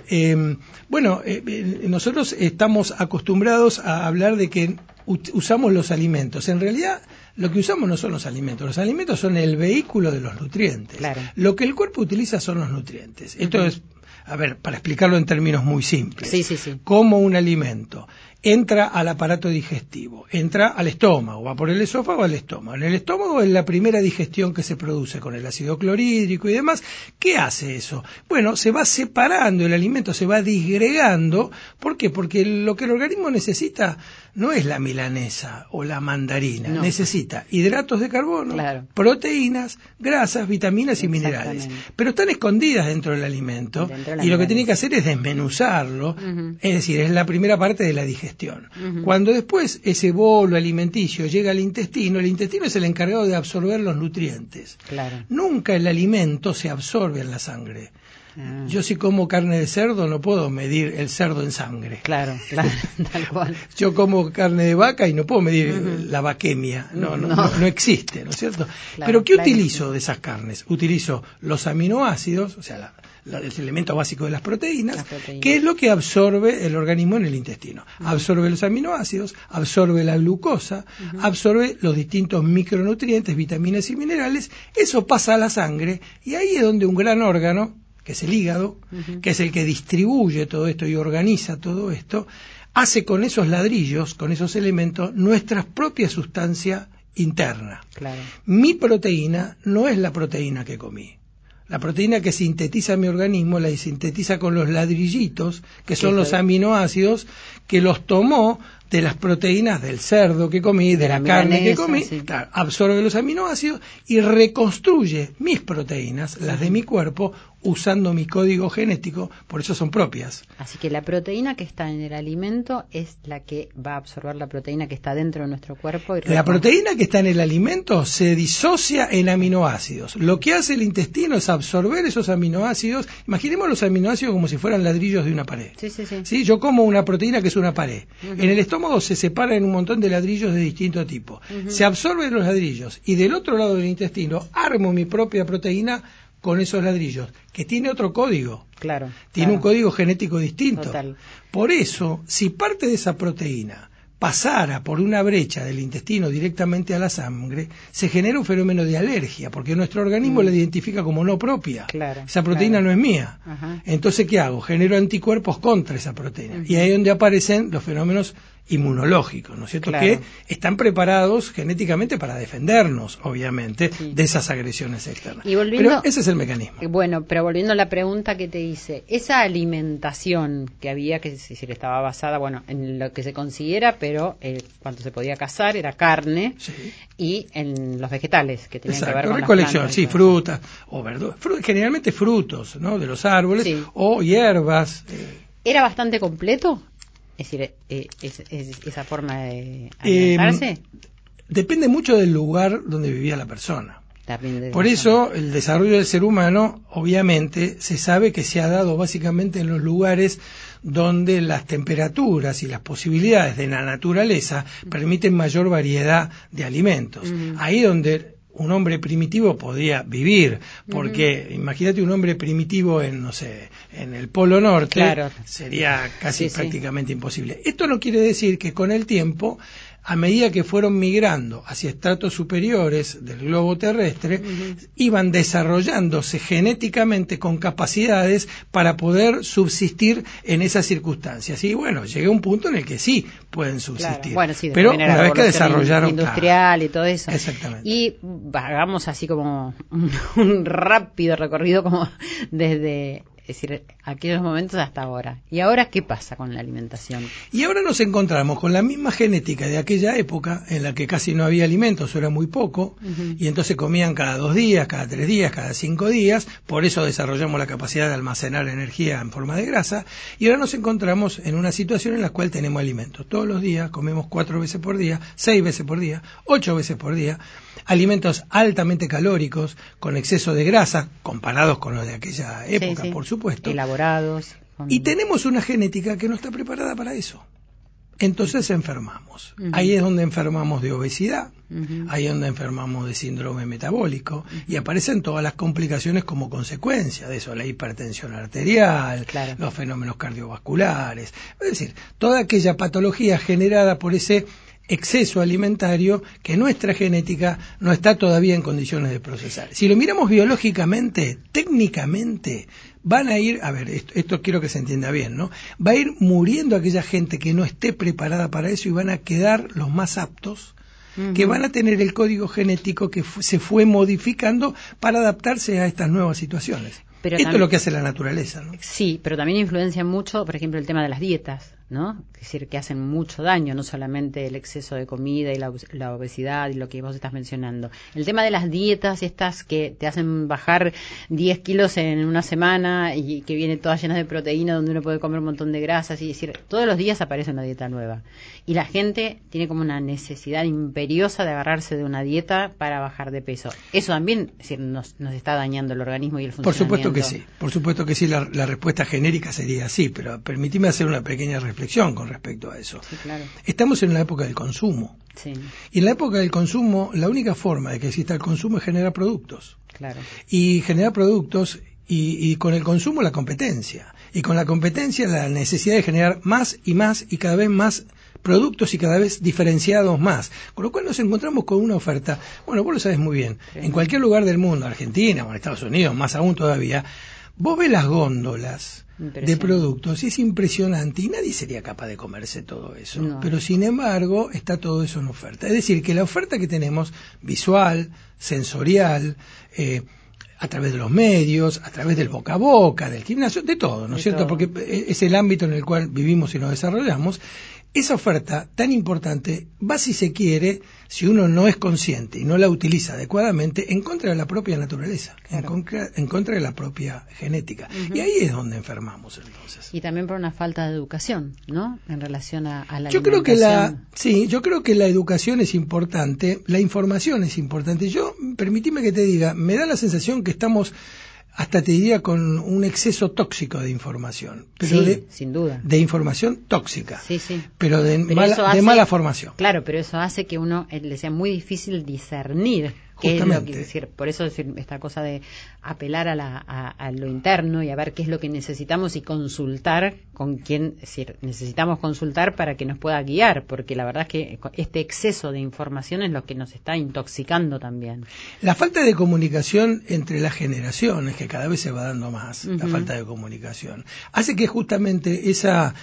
Eh, bueno, eh, eh, nosotros estamos acostumbrados a hablar de que usamos los alimentos. En realidad, lo que usamos no son los alimentos. Los alimentos son el vehículo de los nutrientes. Claro. Lo que el cuerpo utiliza son los nutrientes. Esto es, a ver, para explicarlo en términos muy simples. Sí, sí, sí. Como un alimento entra al aparato digestivo, entra al estómago, va por el esófago al estómago. En el estómago es la primera digestión que se produce con el ácido clorhídrico y demás. ¿Qué hace eso? Bueno, se va separando el alimento, se va disgregando. ¿Por qué? Porque lo que el organismo necesita no es la milanesa o la mandarina, No. necesita hidratos de carbono, Claro. proteínas, grasas, vitaminas y minerales. Pero están escondidas dentro del alimento Dentro de la y lo que tiene que hacer es desmenuzarlo, es decir, es la primera parte de la digestión. Cuando después ese bolo alimenticio llega al intestino, el intestino es el encargado de absorber los nutrientes. Claro. Nunca el alimento se absorbe en la sangre. Ah. Yo si como carne de cerdo no puedo medir el cerdo en sangre. Claro, claro, tal cual. Yo como carne de vaca y no puedo medir la vaquemia, no, no, No. no, no existe, ¿no es cierto? Claro, Pero ¿qué claro. utilizo de esas carnes? Utilizo los aminoácidos, o sea, la- la- el elemento básico de las proteínas, Las proteínas. que es lo que absorbe el organismo en el intestino. Absorbe los aminoácidos, absorbe la glucosa, absorbe los distintos micronutrientes, vitaminas y minerales, eso pasa a la sangre y ahí es donde un gran órgano, que es el hígado, que es el que distribuye todo esto y organiza todo esto, hace con esos ladrillos, con esos elementos, nuestra propia sustancia interna. Claro. Mi proteína no es la proteína que comí. La proteína que sintetiza mi organismo la sintetiza con los ladrillitos, que son los aminoácidos, que los tomó de las proteínas del cerdo que comí, de, De la, la carne que comí, sí. claro, absorbe los aminoácidos y reconstruye mis proteínas, las de mi cuerpo, usando mi código genético, por eso son propias. Así que la proteína que está en el alimento es la que va a absorber la proteína que está dentro de nuestro cuerpo. Y La proteína que está en el alimento se disocia en aminoácidos. Lo que hace el intestino es absorber esos aminoácidos. Imaginemos los aminoácidos como si fueran ladrillos de una pared. Sí, sí, sí. ¿Sí? Yo como una proteína que es una pared. En el estómago se separa en un montón de ladrillos de distinto tipo. Se absorben los ladrillos y del otro lado del intestino armo mi propia proteína con esos ladrillos, que tiene otro código. Claro. Tiene claro. un código genético distinto. Total. Por eso, si parte de esa proteína pasara por una brecha del intestino directamente a la sangre, se genera un fenómeno de alergia, porque nuestro organismo Mm. la identifica como no propia. Claro, esa proteína claro. no es mía. Ajá. Entonces, ¿qué hago? Genero anticuerpos contra esa proteína. Y ahí es donde aparecen los fenómenos inmunológicos, ¿no es cierto? Claro. Que están preparados genéticamente para defendernos, obviamente, Sí. de esas agresiones externas. Y volviendo- Pero ese es el mecanismo. Eh, Bueno, pero volviendo a la pregunta que te hice, esa alimentación que había, que decir, estaba basada, bueno, en lo que se consiguiera, pero eh, cuando se podía cazar era carne Sí. y en los vegetales que tenían que ver Exacto, con las recolección, plantas sí, frutas o verduras, generalmente frutos, ¿no? De los árboles Sí. o hierbas. eh, ¿Era bastante completo? Es decir, eh, es- es- esa forma de Em, alimentarse. depende mucho del lugar donde vivía la persona. Por eso el desarrollo del ser humano, obviamente, se sabe que se ha dado básicamente en los lugares donde las temperaturas y las posibilidades de la naturaleza permiten mayor variedad de alimentos. Ahí donde un hombre primitivo podía vivir, porque imagínate un hombre primitivo en, no sé, en el Polo Norte, Claro. sería casi Sí, sí. prácticamente imposible. Esto no quiere decir que con el tiempo, a medida que fueron migrando hacia estratos superiores del globo terrestre, iban desarrollándose genéticamente con capacidades para poder subsistir en esas circunstancias. Y bueno, llegué a un punto en el que sí pueden Claro. subsistir. Bueno, sí, Pero una vez que desarrollaron industrial y todo eso. Exactamente. Y hagamos así como un, un rápido recorrido como desde es decir, aquellos momentos hasta ahora. ¿Y ahora qué pasa con la alimentación? Y ahora nos encontramos con la misma genética de aquella época en la que casi no había alimentos, era muy poco, y entonces comían cada dos días, cada tres días, cada cinco días, por eso desarrollamos la capacidad de almacenar energía en forma de grasa, y ahora nos encontramos en una situación en la cual tenemos alimentos. Todos los días comemos cuatro veces por día, seis veces por día, ocho veces por día, alimentos altamente calóricos, con exceso de grasa, comparados con los de aquella época, Sí, sí. por supuesto. Elaborados. con- Y tenemos una genética que no está preparada para eso. Entonces enfermamos. Ahí es donde enfermamos de obesidad, ahí es donde enfermamos de síndrome metabólico y aparecen todas las complicaciones como consecuencia de eso, la hipertensión arterial, Claro. los fenómenos cardiovasculares, es decir, toda aquella patología generada por ese exceso alimentario que nuestra genética no está todavía en condiciones de procesar. Si lo miramos biológicamente, técnicamente, van a ir, a ver, esto, esto quiero que se entienda bien, ¿no? Va a ir muriendo aquella gente que no esté preparada para eso y van a quedar los más aptos que van a tener el código genético que se fue modificando para adaptarse a estas nuevas situaciones. Pero Esto también- es lo que hace la naturaleza, ¿no? Sí, pero también influencia mucho, por ejemplo, el tema de las dietas, ¿no? Es decir, que hacen mucho daño, no solamente el exceso de comida y la, la obesidad y lo que vos estás mencionando. El tema de las dietas, estas que te hacen bajar 10 kilos en una semana y que viene todas llenas de proteína, donde uno puede comer un montón de grasas, y decir, todos los días aparece una dieta nueva. Y la gente tiene como una necesidad imperiosa de agarrarse de una dieta para bajar de peso. Eso también, es decir, nos, nos está dañando el organismo y el Por funcionamiento. supuesto que sí, por supuesto que sí, la, la respuesta genérica sería sí, pero permitime hacer una pequeña reflexión con respecto a eso. Sí, claro. Estamos en la época del consumo. Sí, Y en la época del consumo, la única forma de que exista el consumo es generar productos. claro. Y generar productos y, y con el consumo la competencia. Y con la competencia la necesidad de generar más y más y cada vez más productos y cada vez diferenciados más. Con lo cual nos encontramos con una oferta, bueno, vos lo sabes muy bien, en cualquier lugar del mundo, Argentina o en Estados Unidos, más aún todavía, vos ves las góndolas de productos y es impresionante y nadie sería capaz de comerse todo eso. No. Pero sin embargo está todo eso en oferta. Es decir, que la oferta que tenemos visual, sensorial, eh, a través de los medios, a través del boca a boca, del gimnasio, de todo, ¿no es cierto? todo. Porque es el ámbito en el cual vivimos y nos desarrollamos. Esa oferta tan importante va, si se quiere, si uno no es consciente y no la utiliza adecuadamente, en contra de la propia naturaleza, en, contra, en contra de la propia genética. Y ahí es donde enfermamos entonces. Y también por una falta de educación, ¿no? En relación a, a la Yo creo que la, sí, yo creo que la educación es importante, la información es importante. Yo, permitime que te diga, me da la sensación que estamos, hasta te diría, con un exceso tóxico de información. Pero Sí, de, sin duda. de información tóxica. Sí, sí. Pero de, Pero mala, de mala formación. Claro, pero eso hace que uno eh, le sea muy difícil discernir qué es lo que decir, por eso decir esta cosa de apelar a, la, a, a lo interno y a ver qué es lo que necesitamos y consultar con quién, es decir, necesitamos consultar para que nos pueda guiar, porque la verdad es que este exceso de información es lo que nos está intoxicando también. La falta de comunicación entre las generaciones, que cada vez se va dando más, la falta de comunicación, hace que justamente esa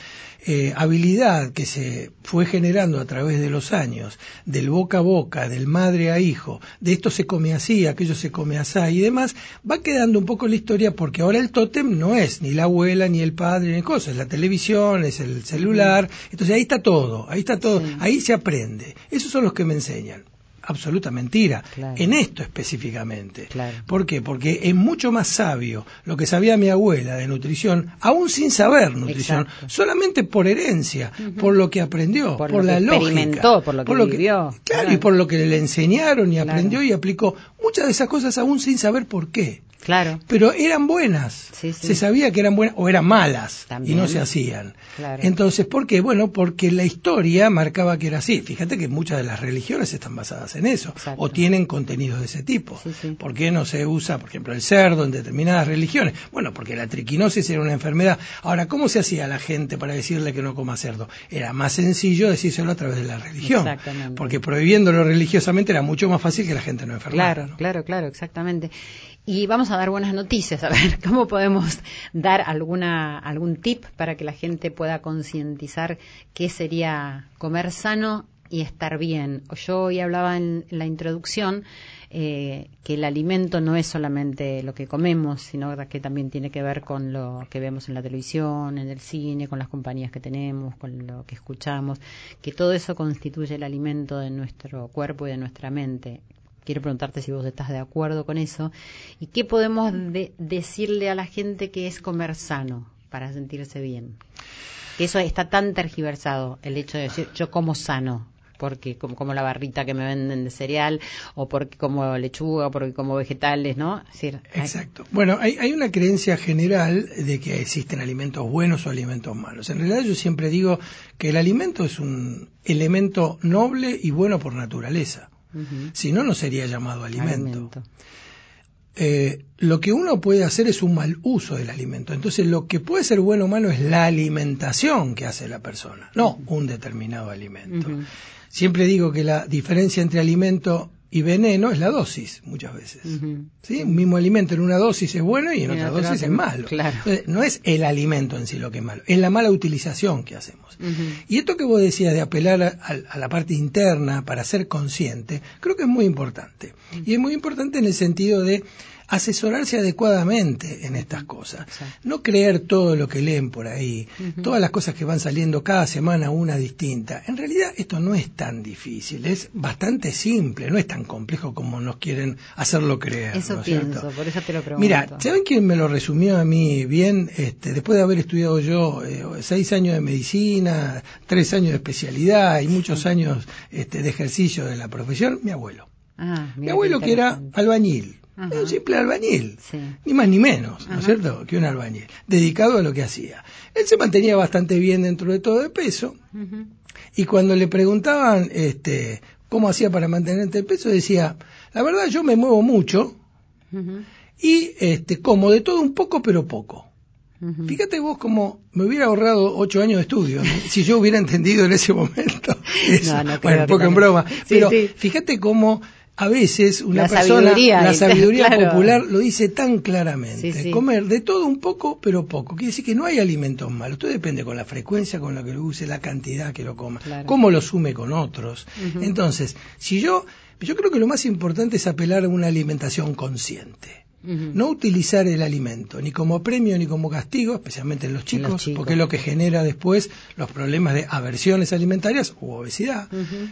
eh, habilidad que se fue generando a través de los años, del boca a boca, del madre a hijo, de esto se come así, aquello se come así y demás, va quedando un poco la historia porque ahora el tótem no es ni la abuela, ni el padre, ni cosas, es la televisión, es el celular, entonces ahí está todo, ahí está todo, Sí. ahí se aprende. Esos son los que me enseñan. Absoluta mentira. Claro. En esto específicamente. Claro. ¿Por qué? Porque es mucho más sabio lo que sabía mi abuela de nutrición, aún sin saber nutrición, Exacto. solamente por herencia, por lo que aprendió, Por por, lo la que lógica. experimentó, por lo que vivió. Claro, Claro. y por lo que le enseñaron y aprendió y aplicó. Muchas de esas cosas aún sin saber por qué. Claro. Pero eran buenas. Sí, sí. Se sabía que eran buenas o eran malas También. y no se hacían. Claro. Entonces, ¿por qué? Bueno, porque la historia marcaba que era así. Fíjate que muchas de las religiones están basadas en eso Exacto. o tienen contenidos de ese tipo. Sí. ¿Por qué no se usa, por ejemplo, el cerdo en determinadas religiones? Bueno, porque la triquinosis era una enfermedad. Ahora, ¿cómo se hacía a la gente para decirle que no coma cerdo? Era más sencillo decírselo a través de la religión. Exactamente. Porque prohibiéndolo religiosamente era mucho más fácil que la gente no enfermara. Claro, ¿no? claro, claro, exactamente. Y vamos a dar buenas noticias, a ver cómo podemos dar alguna algún tip para que la gente pueda concientizar qué sería comer sano y estar bien. Yo hoy hablaba en la introducción eh, que el alimento no es solamente lo que comemos, sino que también tiene que ver con lo que vemos en la televisión, en el cine, con las compañías que tenemos, con lo que escuchamos, que todo eso constituye el alimento de nuestro cuerpo y de nuestra mente quiero preguntarte si vos estás de acuerdo con eso y qué podemos de- decirle a la gente que es comer sano para sentirse bien. Eso está tan tergiversado, el hecho de decir yo como sano, porque como, como la barrita que me venden de cereal o porque como lechuga o porque como vegetales, ¿no? Exacto. Bueno, hay, hay una creencia general de que existen alimentos buenos o alimentos malos. En realidad yo siempre digo que el alimento es un elemento noble y bueno por naturaleza. Si no, no sería llamado alimento. Alimento. Eh, lo que uno puede hacer es un mal uso del alimento. Entonces, lo que puede ser bueno o malo es la alimentación que hace la persona, no un determinado alimento. Siempre digo que la diferencia entre alimento y veneno es la dosis, muchas veces. ¿Sí? Un mismo alimento en una dosis es bueno y en Y otra dosis es malo. Claro. Entonces, no es el alimento en sí lo que es malo, es la mala utilización que hacemos. Y esto que vos decías de apelar a, a- a la parte interna para ser consciente, creo que es muy importante. Y es muy importante en el sentido de asesorarse adecuadamente en estas cosas. No creer todo lo que leen por ahí, todas las cosas que van saliendo cada semana una distinta. En realidad esto no es tan difícil, es bastante simple, no es tan complejo como nos quieren hacerlo creer. Eso ¿no es cierto? pienso, por eso te lo pregunto. Mira, ¿saben quién me lo resumió a mí bien? Este, después de haber estudiado yo eh, seis años de medicina, tres años de especialidad y muchos años este, de ejercicio de la profesión, mi abuelo. Ah, Mi abuelo que era albañil, Ajá. era un simple albañil, Sí. ni más ni menos, ¿no es cierto?, que un albañil, dedicado a lo que hacía. Él se mantenía bastante bien dentro de todo de peso, y cuando le preguntaban este, cómo hacía para mantenerte el peso, decía, la verdad yo me muevo mucho y este, como de todo un poco, pero poco. Fíjate vos como me hubiera ahorrado ocho años de estudio ¿no? si yo hubiera entendido en ese momento eso. No, no creo bueno, un que poco en broma. Sí, pero sí. fíjate cómo a veces una La persona, sabiduría, la sabiduría claro. popular lo dice tan claramente. Sí, sí. Comer de todo un poco, pero poco. Quiere decir que no hay alimentos malos. Todo depende con la frecuencia con la que lo use, la cantidad que lo coma, Claro. cómo lo sume con otros. Entonces, si yo, yo creo que lo más importante es apelar a una alimentación consciente. No utilizar el alimento ni como premio ni como castigo, especialmente en los chicos, los chicos. porque es lo que genera después los problemas de aversiones alimentarias u obesidad.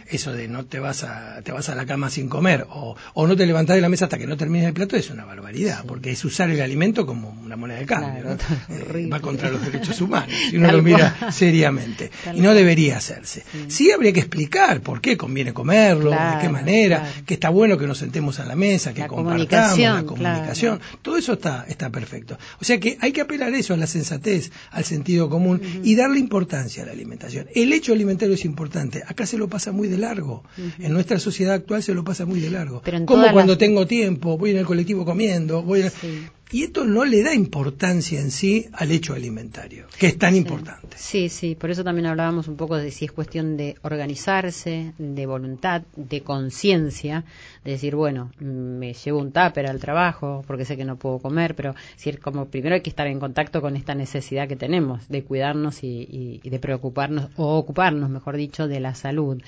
Eso de no te vas a te vas a la cama sin comer o, o no te levantás de la mesa hasta que no termines el plato es una barbaridad, porque es usar el alimento como una moneda de cambio. Claro, ¿no? Eh, va contra los derechos humanos, si uno Tal lo mira cual. seriamente. Tal y no debería hacerse. Sí. habría que explicar por qué conviene comerlo, de qué manera, claro. que está bueno que nos sentemos a la mesa, que La compartamos comunicación, la comunicación. Todo eso está, está perfecto. O sea que hay que apelar eso, a la sensatez, al sentido común y darle importancia a la alimentación. El hecho alimentario es importante, acá se lo pasa muy de largo, en nuestra sociedad actual se lo pasa muy de largo. Pero Como cuando las- tengo tiempo, voy en el colectivo comiendo, voy a- Sí. Y esto no le da importancia en sí al hecho alimentario, que es tan importante. Sí, sí, por eso también hablábamos un poco de si es cuestión de organizarse, de voluntad, de conciencia, de decir, bueno, me llevo un tupper al trabajo porque sé que no puedo comer, pero es como primero hay que estar en contacto con esta necesidad que tenemos de cuidarnos y, y- y de preocuparnos, o ocuparnos, mejor dicho, de la salud.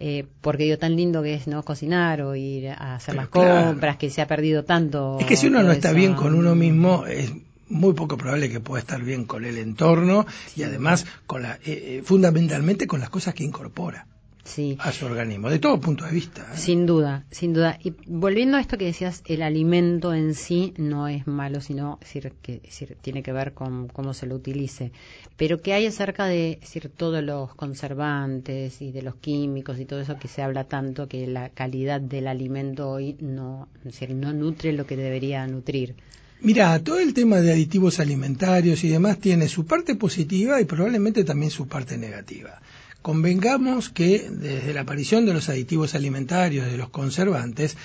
Eh, porque digo, tan lindo que es no cocinar o ir a hacer Pero las claro. compras, que se ha perdido tanto. Es que si uno no está eso. bien con uno mismo, es muy poco probable que pueda estar bien con el entorno y además con la, eh, eh, fundamentalmente con las cosas que incorpora Sí. a su organismo, de todo punto de vista. ¿eh? Sin duda, sin duda. Y volviendo a esto que decías, el alimento en sí no es malo, sino es decir, que es decir, tiene que ver con cómo se lo utilice. Pero ¿qué hay acerca de es decir, todos los conservantes y de los químicos y todo eso que se habla tanto, que la calidad del alimento hoy no, es decir, no nutre lo que debería nutrir? Mira, todo el tema de aditivos alimentarios y demás tiene su parte positiva y probablemente también su parte negativa. Convengamos que desde la aparición de los aditivos alimentarios, de los conservantes,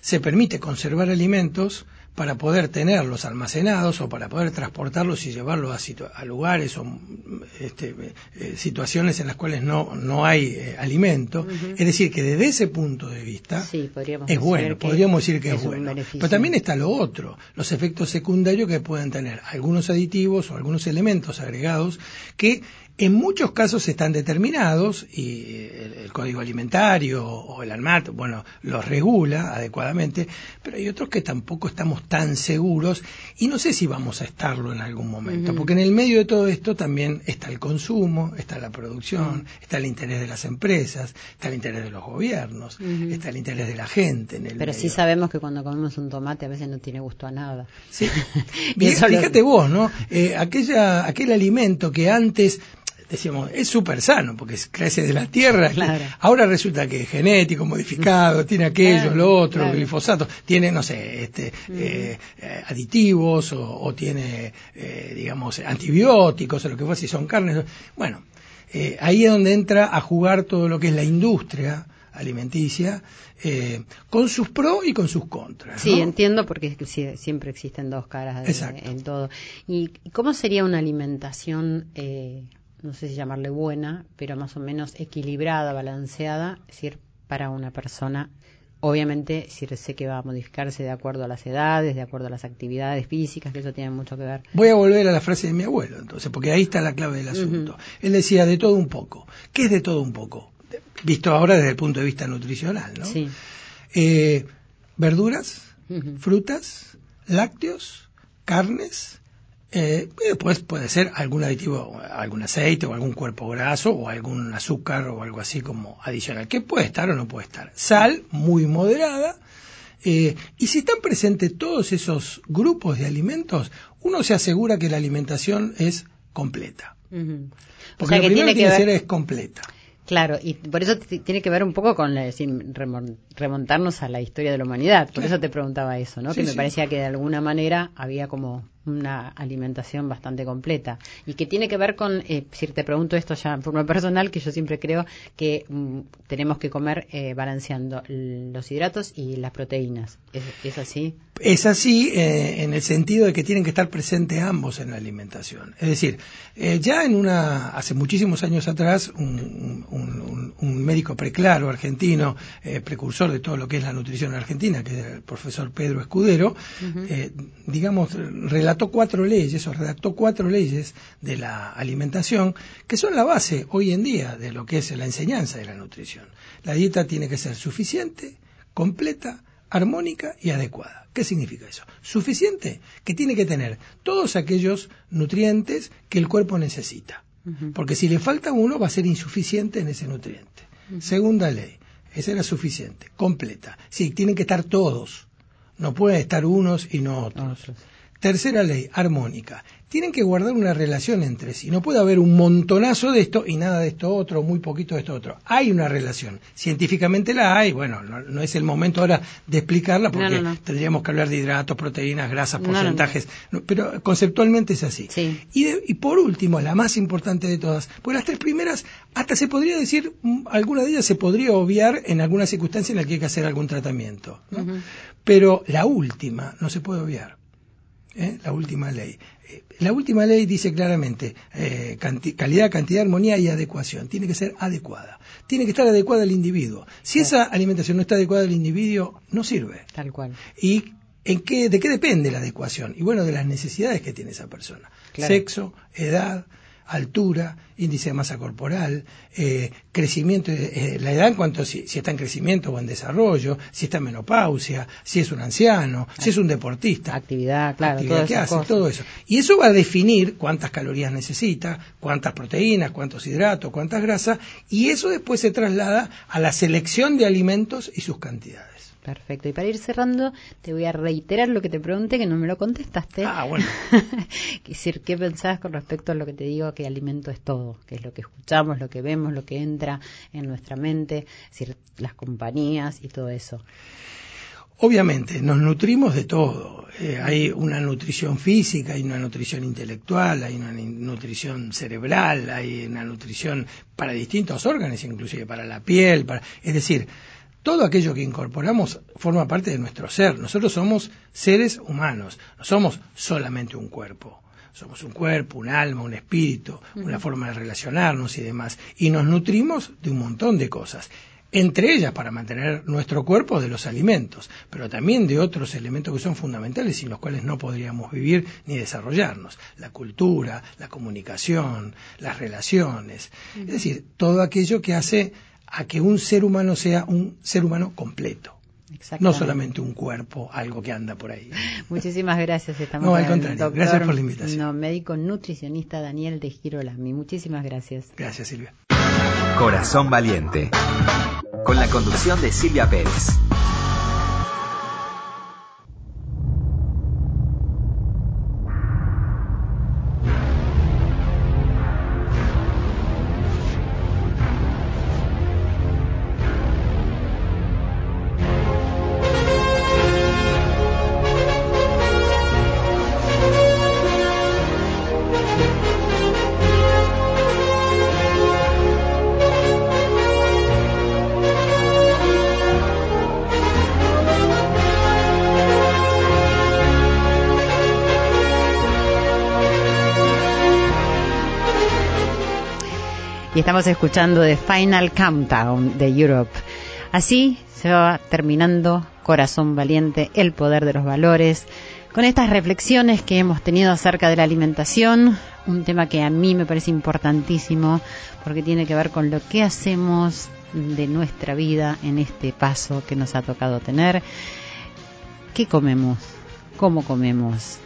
se permite conservar alimentos para poder tenerlos almacenados o para poder transportarlos y llevarlos a, lugares o este, eh, situaciones en las cuales no, no hay eh, alimento. Es decir, que desde ese punto de vista Sí, es bueno, podríamos decir que es, bueno. Pero también está lo otro, los efectos secundarios que pueden tener algunos aditivos o algunos elementos agregados que en muchos casos están determinados y el, el código alimentario o el ANMAT, bueno, los regula adecuadamente, pero hay otros que tampoco estamos tan seguros y no sé si vamos a estarlo en algún momento, porque en el medio de todo esto también está el consumo, está la producción, está el interés de las empresas, está el interés de los gobiernos, está el interés de la gente en el Pero sí sabemos que cuando comemos un tomate a veces no tiene gusto a nada. Sí. Y lo- fíjate vos, ¿no? Eh, aquella, aquel alimento que antes decíamos es súper sano porque es- crece de la tierra, Claro. ahora resulta que es genético, modificado, tiene aquello, Claro, lo otro, claro. glifosato, tiene, no sé, este, eh, eh, aditivos o, o tiene, eh, digamos, antibióticos o lo que fuese, si son carnes. Bueno, eh, ahí es donde entra a jugar todo lo que es la industria alimenticia, eh, con sus pros y con sus contras. Sí, ¿no? entiendo porque es que sí, siempre existen dos caras de- en todo. ¿Y y cómo sería una alimentación, eh, no sé si llamarle buena, pero más o menos equilibrada, balanceada, es decir, para una persona? Obviamente, decir, sé que va a modificarse de acuerdo a las edades, de acuerdo a las actividades físicas, que eso tiene mucho que ver. Voy a volver a la frase de mi abuelo, entonces, porque ahí está la clave del asunto. Él decía de todo un poco. ¿Qué es de todo un poco? Visto ahora desde el punto de vista nutricional, ¿no? Sí. Eh, verduras, frutas, lácteos, carnes, eh, y después puede ser algún aditivo, algún aceite o algún cuerpo graso o algún azúcar o algo así como adicional, que puede estar o no puede estar. Sal muy moderada. eh, y si están presentes todos esos grupos de alimentos, uno se asegura que la alimentación es completa. Porque sea, lo que primero tiene que tiene que ser ver, es completa. claro, y por eso tiene que ver un poco con la- sin remon- remontarnos a la historia de la humanidad. Por eso te preguntaba eso, ¿no? Sí, que me sí. parecía que de alguna manera había como una alimentación bastante completa y que tiene que ver con, eh, si te pregunto esto ya en forma personal, que yo siempre creo que mm, tenemos que comer eh, balanceando los hidratos y las proteínas. ¿Es, es así? Es así eh, en el sentido de que tienen que estar presentes ambos en la alimentación. Es decir, eh, ya en una, hace muchísimos años atrás, un, un- un- un médico preclaro argentino, precursor de todo lo que es la nutrición argentina, que era el profesor Pedro Escudero, digamos, relató cuatro leyes o redactó cuatro leyes de la alimentación que son la base hoy en día de lo que es la enseñanza de la nutrición. La dieta tiene que ser suficiente, completa, armónica y adecuada. ¿Qué significa eso? Suficiente, que tiene que tener todos aquellos nutrientes que el cuerpo necesita. Porque si le falta uno va a ser insuficiente en ese nutriente. Segunda ley, esa era suficiente, completa. Sí, tienen que estar todos. No pueden estar unos y no otros. Otros. Tercera ley, armónica. Tienen que guardar una relación entre sí. No puede haber un montonazo de esto y nada de esto otro, muy poquito de esto otro. Hay una relación. Científicamente la hay. Bueno, no, es el momento ahora de explicarla porque tendríamos que hablar de hidratos, proteínas, grasas, porcentajes. pero conceptualmente es así. Y, y, por último, la más importante de todas, pues las tres primeras, hasta se podría decir, mm, alguna de ellas se podría obviar en alguna circunstancia en la que hay que hacer algún tratamiento. Pero la última no se puede obviar. ¿Eh? la última ley. Eh, la última ley dice claramente eh, calidad, cantidad, armonía y adecuación. Tiene que ser adecuada. Tiene que estar adecuada al individuo. Si esa alimentación no está adecuada al individuo, no sirve. Tal cual. ¿Y en qué, de qué depende la adecuación? Y bueno, de las necesidades que tiene esa persona. Sexo, edad, altura, índice de masa corporal, eh, crecimiento, eh, la edad en cuanto si, si, está en crecimiento o en desarrollo, si está en menopausia, si es un anciano, si es un deportista. Actividad, claro. Actividad que hace, todo eso. Y eso va a definir cuántas calorías necesita, cuántas proteínas, cuántos hidratos, cuántas grasas, y eso después se traslada a la selección de alimentos y sus cantidades. Perfecto. Y para ir cerrando, te voy a reiterar lo que te pregunté, que no me lo contestaste. Ah, bueno. decir, ¿qué pensás con respecto a lo que te digo que alimento es todo? Que es lo que escuchamos, lo que vemos, lo que entra en nuestra mente, las compañías y todo eso. Obviamente, nos nutrimos de todo. Eh, hay una nutrición física, hay una nutrición intelectual, hay una nutrición cerebral, hay una nutrición para distintos órganos, inclusive para la piel. Para... Es decir, todo aquello que incorporamos forma parte de nuestro ser. Nosotros somos seres humanos, no somos solamente un cuerpo. Somos un cuerpo, un alma, un espíritu, una forma de relacionarnos y demás. Y nos nutrimos de un montón de cosas. Entre ellas para mantener nuestro cuerpo de los alimentos, pero también de otros elementos que son fundamentales sin los cuales no podríamos vivir ni desarrollarnos. La cultura, la comunicación, las relaciones. Es decir, todo aquello que hace a que un ser humano sea un ser humano completo. No solamente un cuerpo, algo que anda por ahí. Muchísimas gracias. Estamos no, al contrario. gracias por la invitación. No, médico nutricionista Daniel de Girolami. Muchísimas gracias. Gracias, Silvia. Corazón Valiente. Con la conducción de Silvia Pérez. Estamos escuchando The Final Countdown de Europe. Así se va terminando Corazón Valiente, el poder de los valores, con estas reflexiones que hemos tenido acerca de la alimentación, un tema que a mí me parece importantísimo porque tiene que ver con lo que hacemos de nuestra vida en este paso que nos ha tocado tener. ¿Qué comemos? ¿Cómo comemos?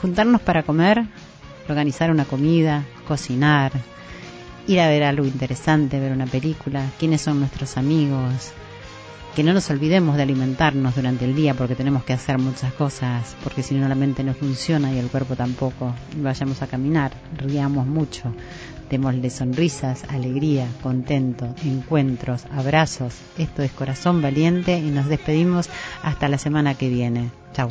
Juntarnos para comer, organizar una comida, cocinar, ir a ver algo interesante, ver una película, quiénes son nuestros amigos, que no nos olvidemos de alimentarnos durante el día porque tenemos que hacer muchas cosas, porque si no la mente no funciona y el cuerpo tampoco. Vayamos a caminar, riamos mucho, démosle sonrisas, alegría, contento, encuentros, abrazos. Esto es Corazón Valiente y nos despedimos hasta la semana que viene. Chau.